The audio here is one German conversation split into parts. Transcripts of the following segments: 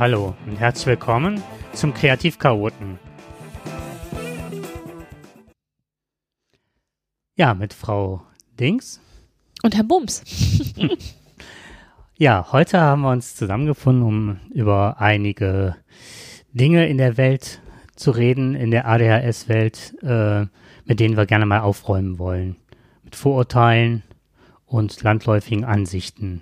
Hallo und herzlich willkommen zum Kreativchaoten. Ja, mit Frau Dings. Und Herr Bums. ja, heute haben wir uns zusammengefunden, um über einige Dinge in der Welt zu reden, in der ADHS-Welt, äh, mit denen wir gerne mal aufräumen wollen. Mit Vorurteilen und landläufigen Ansichten.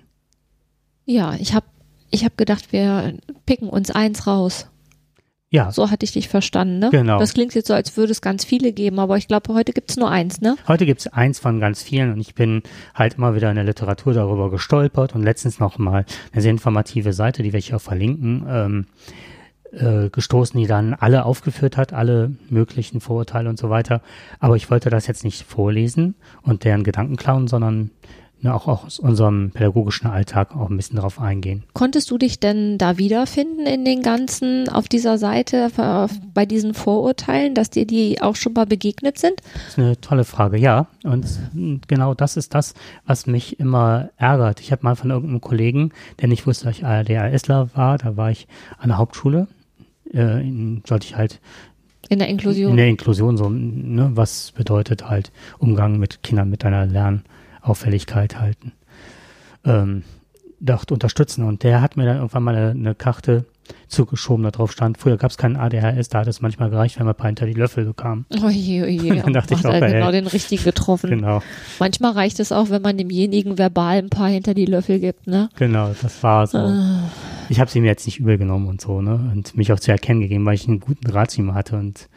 Ja, ich habe ich hab gedacht, wir picken uns eins raus. Ja. So hatte ich dich verstanden, ne? Genau. Das klingt jetzt so, als würde es ganz viele geben, aber ich glaube, heute gibt es nur eins, ne? Heute gibt es eins von ganz vielen und ich bin halt immer wieder in der Literatur darüber gestolpert und letztens noch mal eine sehr informative Seite, die werde ich auch verlinken, ähm, äh, gestoßen, die dann alle aufgeführt hat, alle möglichen Vorurteile und so weiter. Aber ich wollte das jetzt nicht vorlesen und deren Gedanken klauen, sondern ne, auch aus unserem pädagogischen Alltag auch ein bisschen drauf eingehen. Konntest du dich denn da wiederfinden in den ganzen, auf dieser Seite, bei diesen Vorurteilen, dass dir die auch schon mal begegnet sind? Das ist eine tolle Frage, ja. Und genau das ist das, was mich immer ärgert. Ich habe mal von irgendeinem Kollegen, der nicht wusste, dass ich ADHSler war, da war ich an der Hauptschule, äh, in, sollte ich halt in der Inklusion. In der Inklusion, so, ne, was bedeutet halt Umgang mit Kindern mit einer Lern- Auffälligkeit halten, ähm, dort unterstützen. Und der hat mir dann irgendwann mal eine, eine Karte zugeschoben, da drauf stand, früher gab es keinen ADHS, da hat es manchmal gereicht, wenn man ein paar hinter die Löffel bekam. Oje, oje. dann dachte ich auch, genau den richtigen getroffen. Genau. Manchmal reicht es auch, wenn man demjenigen verbal ein paar hinter die Löffel gibt, ne? Genau, das war so. Ah. Ich habe sie mir jetzt nicht übel genommen und so, ne? Und mich auch zu erkennen gegeben, weil ich einen guten Draht zu ihm hatte und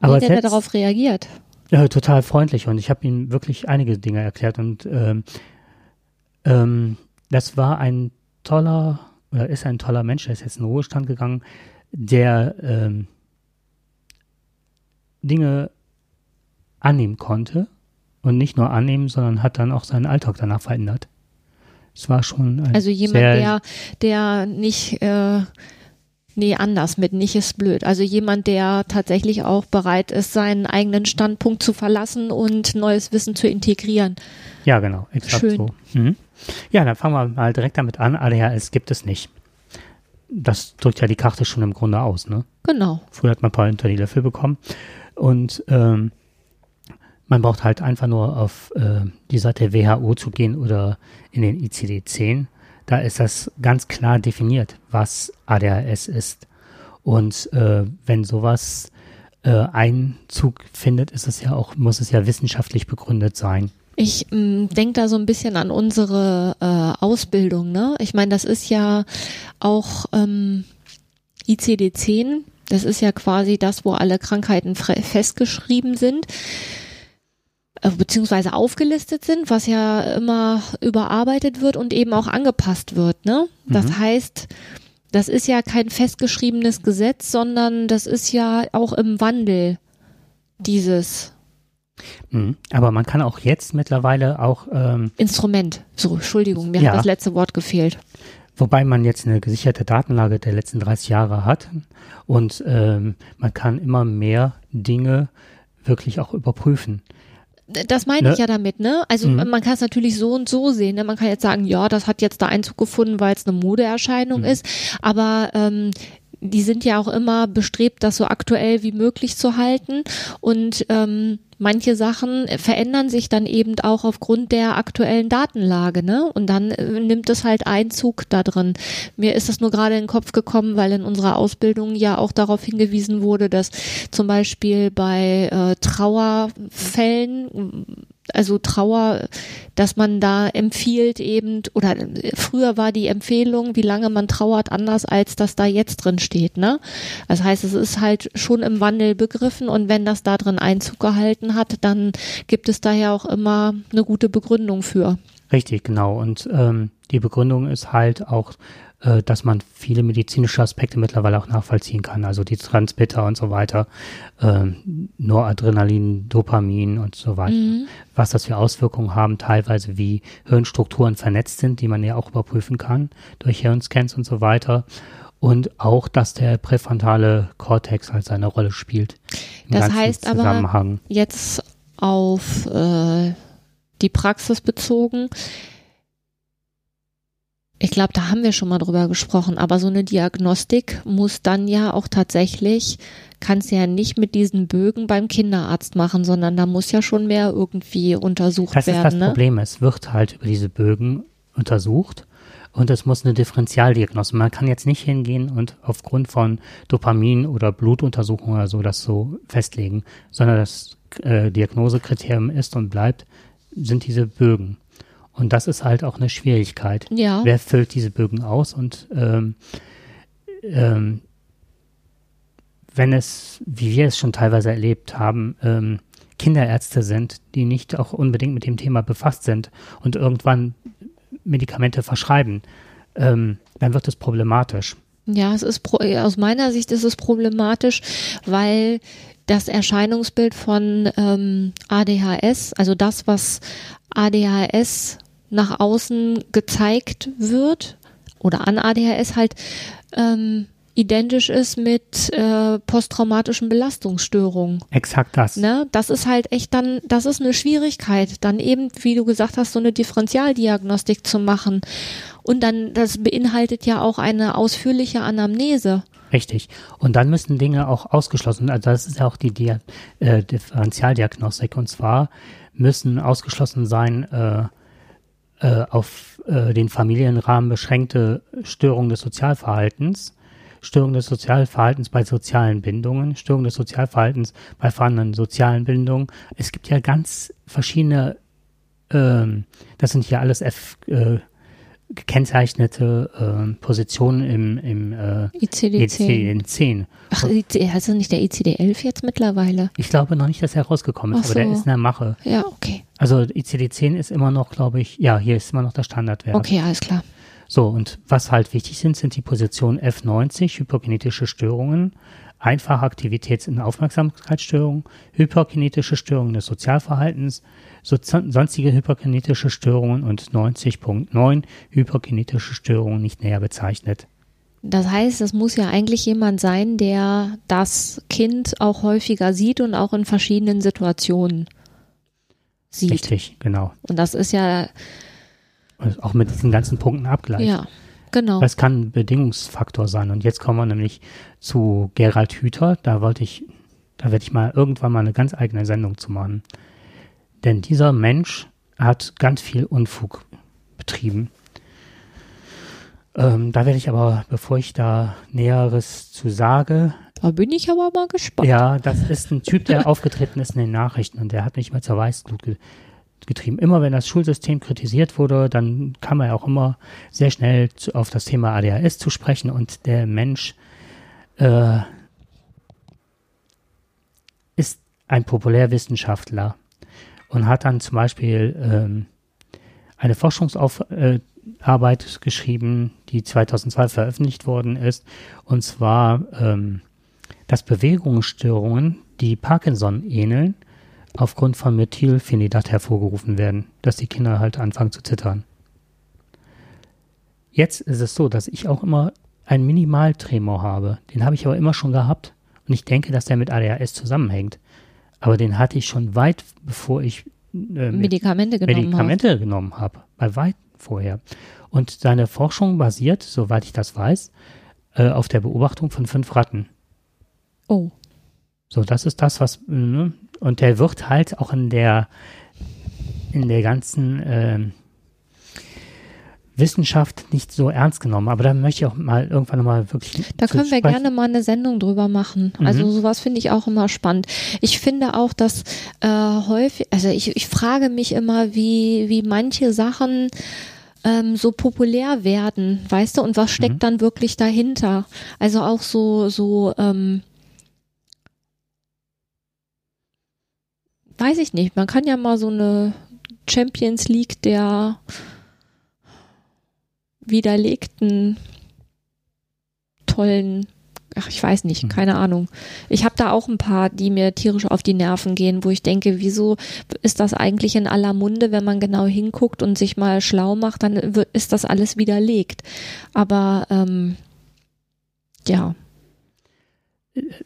aber Wie hat er darauf reagiert? Ja, total freundlich und ich habe ihm wirklich einige Dinge erklärt und ähm, ähm, das war ein toller oder ist ein toller Mensch, der ist jetzt in den Ruhestand gegangen, der ähm, Dinge annehmen konnte und nicht nur annehmen, sondern hat dann auch seinen Alltag danach verändert. Es war schon ein also jemand, der der nicht äh, Nee, anders mit nicht ist blöd. Also jemand, der tatsächlich auch bereit ist, seinen eigenen Standpunkt zu verlassen und neues Wissen zu integrieren. Ja, genau, exakt Schön. so. Mhm. Ja, dann fangen wir mal direkt damit an. ADHS gibt es nicht. Das drückt ja die Karte schon im Grunde aus, ne? Genau. Früher hat man ein paar hinter die Löffel bekommen. Und ähm, man braucht halt einfach nur auf äh, die Seite WHO zu gehen oder in den ICD-10 da ist das ganz klar definiert, was ADHS ist. Und äh, wenn sowas äh, Einzug findet, ist es ja auch, muss es ja wissenschaftlich begründet sein. Ich ähm, denke da so ein bisschen an unsere äh, Ausbildung. Ne? Ich meine, das ist ja auch ähm, ICD-10. Das ist ja quasi das, wo alle Krankheiten festgeschrieben sind. Äh, beziehungsweise aufgelistet sind, was ja immer überarbeitet wird und eben auch angepasst wird. Ne? Das mhm. heißt, das ist ja kein festgeschriebenes Gesetz, sondern das ist ja auch im Wandel dieses. Mhm. Aber man kann auch jetzt mittlerweile auch ähm, Instrument. So, Entschuldigung, mir ja. hat das letzte Wort gefehlt. Wobei man jetzt eine gesicherte Datenlage der letzten 30 Jahre hat und ähm, man kann immer mehr Dinge wirklich auch überprüfen das meine ne? ich ja damit, ne? Also mhm. man kann es natürlich so und so sehen. Ne? Man kann jetzt sagen, ja, das hat jetzt da Einzug gefunden, weil es eine Modeerscheinung mhm. ist. Aber ähm, die sind ja auch immer bestrebt, das so aktuell wie möglich zu halten. Und ähm, manche Sachen verändern sich dann eben auch aufgrund der aktuellen Datenlage, ne? Und dann äh, nimmt es halt Einzug da drin. Mir ist das nur gerade in den Kopf gekommen, weil in unserer Ausbildung ja auch darauf hingewiesen wurde, dass zum Beispiel bei äh, Trauerfällen also Trauer, dass man da empfiehlt eben, oder früher war die Empfehlung, wie lange man trauert, anders als das da jetzt drin steht, ne? Das heißt, es ist halt schon im Wandel begriffen und wenn das da drin Einzug gehalten hat, dann gibt es daher auch immer eine gute Begründung für. Richtig, genau. Und ähm, die Begründung ist halt auch äh, dass man viele medizinische Aspekte mittlerweile auch nachvollziehen kann, also die Transmitter und so weiter, äh, Noradrenalin, Dopamin und so weiter, mhm. was das für Auswirkungen haben, teilweise wie Hirnstrukturen vernetzt sind, die man ja auch überprüfen kann durch Hirnscans und so weiter und auch, dass der präfrontale Kortex halt seine Rolle spielt. das heißt aber jetzt auf äh, die Praxis bezogen, Ich glaube, da haben wir schon mal drüber gesprochen, aber so eine Diagnostik muss dann ja auch tatsächlich, kannst du ja nicht mit diesen Bögen beim Kinderarzt machen, sondern da muss ja schon mehr irgendwie untersucht das werden. Das ist das ne? Problem, es wird halt über diese Bögen untersucht und es muss eine Differentialdiagnose. Man kann jetzt nicht hingehen und aufgrund von Dopamin oder Blutuntersuchungen oder so das so festlegen, sondern das äh, Diagnosekriterium ist und bleibt, sind diese Bögen. Und das ist halt auch eine Schwierigkeit. Ja. Wer füllt diese Bögen aus? Und ähm, ähm, wenn es, wie wir es schon teilweise erlebt haben, ähm, Kinderärzte sind, die nicht auch unbedingt mit dem Thema befasst sind und irgendwann Medikamente verschreiben, ähm, dann wird es problematisch. Ja, es ist aus meiner Sicht ist es problematisch, weil das Erscheinungsbild von ähm, ADHS, also das, was ADHS nach außen gezeigt wird oder an ADHS halt ähm, identisch ist mit äh, posttraumatischen Belastungsstörungen. Exakt das. Ne? Das ist halt echt dann, das ist eine Schwierigkeit, dann eben, wie du gesagt hast, so eine Differentialdiagnostik zu machen. Und dann, das beinhaltet ja auch eine ausführliche Anamnese. Richtig. Und dann müssen Dinge auch ausgeschlossen, also das ist ja auch die Dia äh, Differentialdiagnostik. Und zwar müssen ausgeschlossen sein, äh, äh, auf äh, den Familienrahmen beschränkte Störungen des Sozialverhaltens, Störung des Sozialverhaltens bei sozialen Bindungen, Störung des Sozialverhaltens bei vorhandenen sozialen Bindungen. Es gibt ja ganz verschiedene, ähm, das sind hier alles F, äh, gekennzeichnete äh, Positionen im, im äh, ICD-10. ICD-10. Ach, heißt das nicht der ICD-11 jetzt mittlerweile? Ich glaube noch nicht, dass er rausgekommen ist, Ach aber der so. ist in der Mache. Ja, okay. Also ICD-10 ist immer noch, glaube ich, ja, hier ist immer noch der Standardwert. Okay, alles klar. So, und was halt wichtig sind, sind die Positionen F90, hyperkinetische Störungen, einfache Aktivitäts- und Aufmerksamkeitsstörungen, hyperkinetische Störungen des Sozialverhaltens, so sonstige hyperkinetische Störungen und 90.9 hyperkinetische Störungen nicht näher bezeichnet. Das heißt, es muss ja eigentlich jemand sein, der das Kind auch häufiger sieht und auch in verschiedenen Situationen sieht. Richtig, genau. Und das ist ja. Und auch mit diesen ganzen Punkten abgleichen. Ja, genau. Das kann ein Bedingungsfaktor sein. Und jetzt kommen wir nämlich zu Gerald Hüther. Da wollte ich, da werde ich mal irgendwann mal eine ganz eigene Sendung zu machen. Denn dieser Mensch hat ganz viel Unfug betrieben. Ähm, da werde ich aber, bevor ich da Näheres zu sage. Da bin ich aber mal gespannt. Ja, das ist ein Typ, der aufgetreten ist in den Nachrichten und der hat mich mal zur Weißglut getrieben. Immer wenn das Schulsystem kritisiert wurde, dann kam er auch immer sehr schnell zu, auf das Thema ADHS zu sprechen und der Mensch äh, ist ein Populärwissenschaftler und hat dann zum Beispiel ähm, eine Forschungsarbeit geschrieben, die 2002 veröffentlicht worden ist, und zwar, ähm, dass Bewegungsstörungen, die Parkinson ähneln, aufgrund von Methylphenidat hervorgerufen werden, dass die Kinder halt anfangen zu zittern. Jetzt ist es so, dass ich auch immer einen Minimaltremor habe. Den habe ich aber immer schon gehabt und ich denke, dass der mit ADHS zusammenhängt. Aber den hatte ich schon weit bevor ich äh, Medikamente genommen Medikamente hab. genommen habe, bei weit vorher. Und seine Forschung basiert, soweit ich das weiß, äh, auf der Beobachtung von fünf Ratten. Oh. So, das ist das, was ne? Und der wird halt auch in der in der ganzen äh, Wissenschaft nicht so ernst genommen. Aber da möchte ich auch mal irgendwann mal wirklich. Da können wir gerne mal eine Sendung drüber machen. Mhm. Also sowas finde ich auch immer spannend. Ich finde auch, dass äh, häufig, also ich, ich frage mich immer, wie, wie manche Sachen ähm, so populär werden, weißt du, und was steckt Mhm. dann wirklich dahinter? Also auch so, so, ähm, weiß ich nicht, man kann ja mal so eine Champions League der widerlegten tollen ach ich weiß nicht, Mhm. keine Ahnung. Ich habe da auch ein paar, die mir tierisch auf die Nerven gehen, wo ich denke, wieso ist das eigentlich in aller Munde, wenn man genau hinguckt und sich mal schlau macht, dann ist das alles widerlegt. Aber ähm, ja,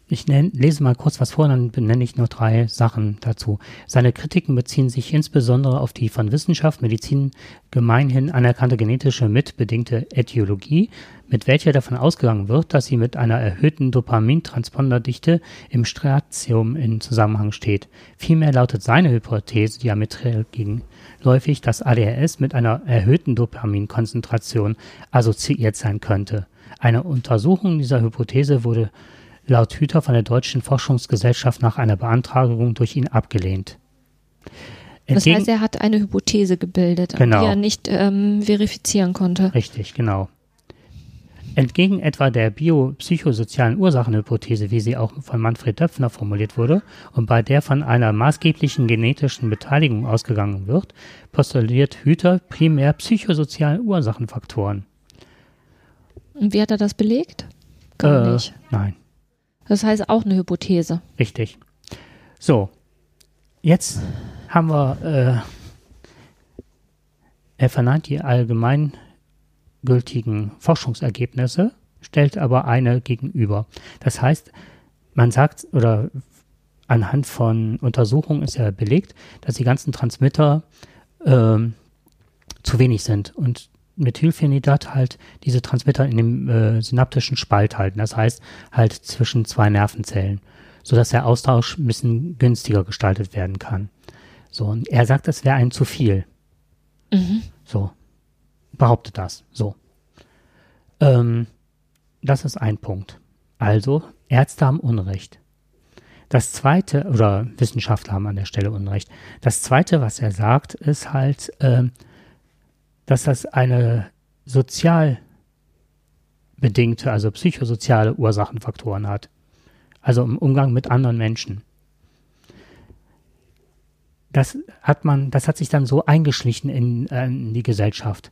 ich nenn, lese mal kurz was vor, dann benenne ich nur drei Sachen dazu. Seine Kritiken beziehen sich insbesondere auf die von Wissenschaft, Medizin gemeinhin anerkannte genetische mitbedingte Ätiologie, mit welcher davon ausgegangen wird, dass sie mit einer erhöhten Dopamintransponderddichte im Stratium in Zusammenhang steht. Vielmehr lautet seine Hypothese diametral gegenläufig, dass ADHS mit einer erhöhten Dopaminkonzentration assoziiert sein könnte. Eine Untersuchung dieser Hypothese wurde laut Hüter von der Deutschen Forschungsgesellschaft nach einer Beantragung durch ihn abgelehnt. Entgegen das heißt, er hat eine Hypothese gebildet, genau. die er nicht ähm, verifizieren konnte. Richtig, genau. Entgegen etwa der biopsychosozialen Ursachenhypothese, wie sie auch von Manfred Döpfner formuliert wurde und bei der von einer maßgeblichen genetischen Beteiligung ausgegangen wird, postuliert Hüter primär psychosoziale Ursachenfaktoren. Und wie hat er das belegt? Gar äh, nicht. Nein. Das heißt auch eine Hypothese. Richtig. So, jetzt haben wir, äh, er verneint die allgemeingültigen Forschungsergebnisse, stellt aber eine gegenüber. Das heißt, man sagt, oder anhand von Untersuchungen ist ja belegt, dass die ganzen Transmitter ähm, zu wenig sind und Methylphenidat halt diese Transmitter in dem äh, synaptischen Spalt halten. Das heißt halt zwischen zwei Nervenzellen, sodass der Austausch ein bisschen günstiger gestaltet werden kann. So, und er sagt, das wäre ein zu viel. Mhm. So. Behauptet das. So. Ähm, das ist ein Punkt. Also, Ärzte haben Unrecht. Das zweite, oder Wissenschaftler haben an der Stelle Unrecht. Das zweite, was er sagt, ist halt, äh, dass das eine sozial bedingte, also psychosoziale Ursachenfaktoren hat. Also im Umgang mit anderen Menschen. Das hat man, das hat sich dann so eingeschlichen in, äh, in die Gesellschaft.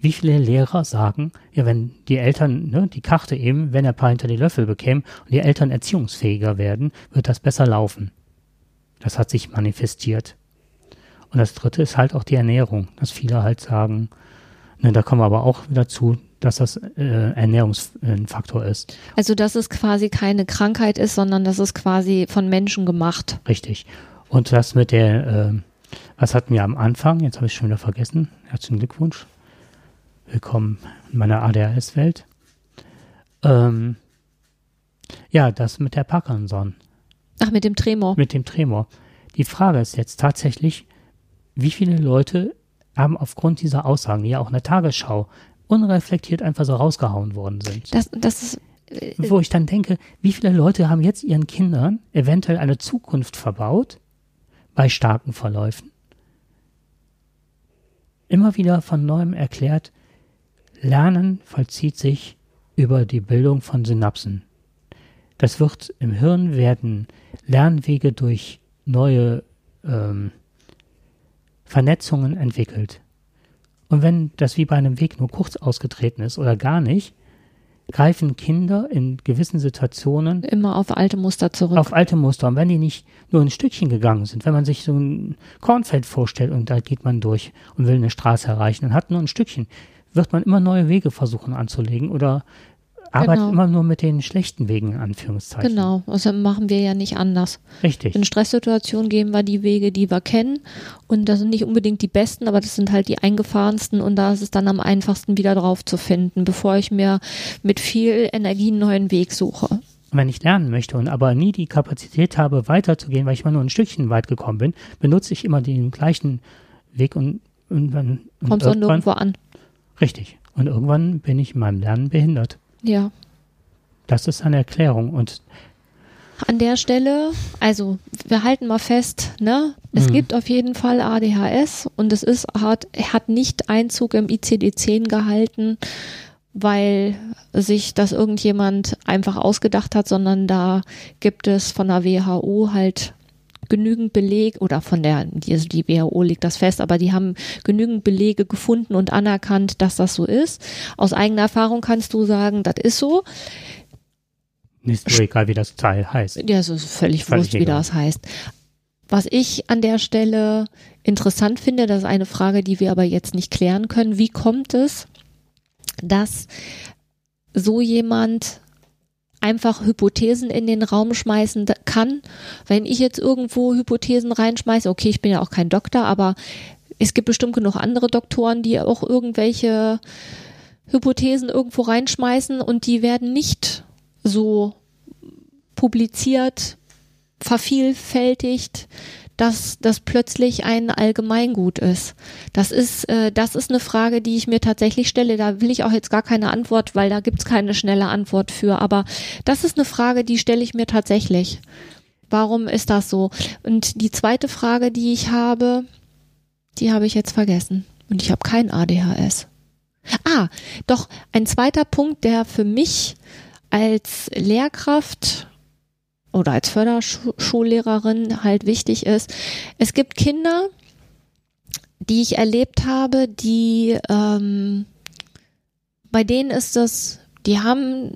Wie viele Lehrer sagen, ja, wenn die Eltern, ne, die Karte eben, wenn er ein paar hinter die Löffel bekäme und die Eltern erziehungsfähiger werden, wird das besser laufen. Das hat sich manifestiert. Und das dritte ist halt auch die Ernährung, dass viele halt sagen, ne, da kommen wir aber auch wieder zu, dass das äh, Ernährungsfaktor ist. Also dass es quasi keine Krankheit ist, sondern dass es quasi von Menschen gemacht. Richtig. Und das mit der, äh, was hatten wir am Anfang? Jetzt habe ich schon wieder vergessen. Herzlichen Glückwunsch. Willkommen in meiner ADHS-Welt. Ähm, ja, das mit der Parkinson. Ach, mit dem Tremor. Mit dem Tremor. Die Frage ist jetzt tatsächlich, wie viele Leute haben aufgrund dieser Aussagen, die ja auch in der Tagesschau unreflektiert einfach so rausgehauen worden sind. Das, das ist, äh, Wo ich dann denke, wie viele Leute haben jetzt ihren Kindern eventuell eine Zukunft verbaut bei starken Verläufen? Immer wieder von neuem erklärt, Lernen vollzieht sich über die Bildung von Synapsen. Das wird im Hirn werden Lernwege durch neue ähm, Vernetzungen entwickelt. Und wenn das wie bei einem Weg nur kurz ausgetreten ist oder gar nicht, greifen Kinder in gewissen Situationen immer auf alte Muster zurück. Auf alte Muster. Und wenn die nicht nur ein Stückchen gegangen sind, wenn man sich so ein Kornfeld vorstellt und da geht man durch und will eine Straße erreichen und hat nur ein Stückchen, wird man immer neue Wege versuchen anzulegen oder arbeitet genau. immer nur mit den schlechten Wegen, in Anführungszeichen. Genau, also machen wir ja nicht anders. Richtig. In Stresssituationen gehen wir die Wege, die wir kennen. Und das sind nicht unbedingt die besten, aber das sind halt die eingefahrensten und da ist es dann am einfachsten wieder drauf zu finden, bevor ich mir mit viel Energie einen neuen Weg suche. Wenn ich lernen möchte und aber nie die Kapazität habe, weiterzugehen, weil ich mal nur ein Stückchen weit gekommen bin, benutze ich immer den gleichen Weg und irgendwann. Kommt auch nirgendwo an. Richtig. Und irgendwann bin ich in meinem Lernen behindert. Ja. Das ist eine Erklärung und an der Stelle, also wir halten mal fest, ne? Es mhm. gibt auf jeden Fall ADHS und es ist hat, hat nicht Einzug im ICD-10 gehalten, weil sich das irgendjemand einfach ausgedacht hat, sondern da gibt es von der WHO halt genügend Beleg oder von der, also die WHO legt das fest, aber die haben genügend Belege gefunden und anerkannt, dass das so ist. Aus eigener Erfahrung kannst du sagen, das ist so. Ist nur egal, wie das Teil heißt. Ja, es ist völlig, völlig wurscht, egal. wie das heißt. Was ich an der Stelle interessant finde, das ist eine Frage, die wir aber jetzt nicht klären können. Wie kommt es, dass so jemand einfach Hypothesen in den Raum schmeißen kann. Wenn ich jetzt irgendwo Hypothesen reinschmeiße, okay, ich bin ja auch kein Doktor, aber es gibt bestimmt genug andere Doktoren, die auch irgendwelche Hypothesen irgendwo reinschmeißen und die werden nicht so publiziert, vervielfältigt, dass das plötzlich ein Allgemeingut ist. Das ist, äh, das ist eine Frage, die ich mir tatsächlich stelle. Da will ich auch jetzt gar keine Antwort, weil da gibt's keine schnelle Antwort für. Aber das ist eine Frage, die stelle ich mir tatsächlich. Warum ist das so? Und die zweite Frage, die ich habe, die habe ich jetzt vergessen. Und ich habe kein ADHS. Ah, doch ein zweiter Punkt, der für mich als Lehrkraft oder als Förderschullehrerin halt wichtig ist. Es gibt Kinder, die ich erlebt habe, die ähm, bei denen ist das, die haben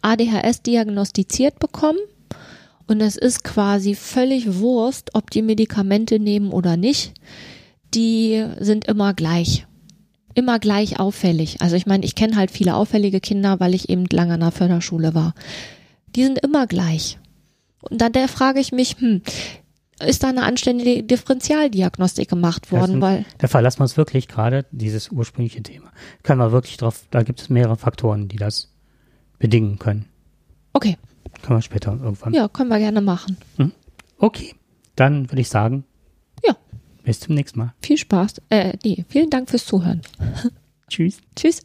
ADHS diagnostiziert bekommen und es ist quasi völlig Wurst, ob die Medikamente nehmen oder nicht. Die sind immer gleich. Immer gleich auffällig. Also ich meine, ich kenne halt viele auffällige Kinder, weil ich eben lange an der Förderschule war die sind immer gleich. Und dann der frage ich mich, hm, ist da eine anständige Differentialdiagnostik gemacht worden? Ein, weil da verlassen wir uns wirklich gerade dieses ursprüngliche Thema. Können wir wirklich drauf, da gibt es mehrere Faktoren, die das bedingen können. Okay. Können wir später irgendwann. Ja, können wir gerne machen. Hm? Okay, dann würde ich sagen. Ja. Bis zum nächsten Mal. Viel Spaß. Äh, nee, vielen Dank fürs Zuhören. Tschüss. Tschüss.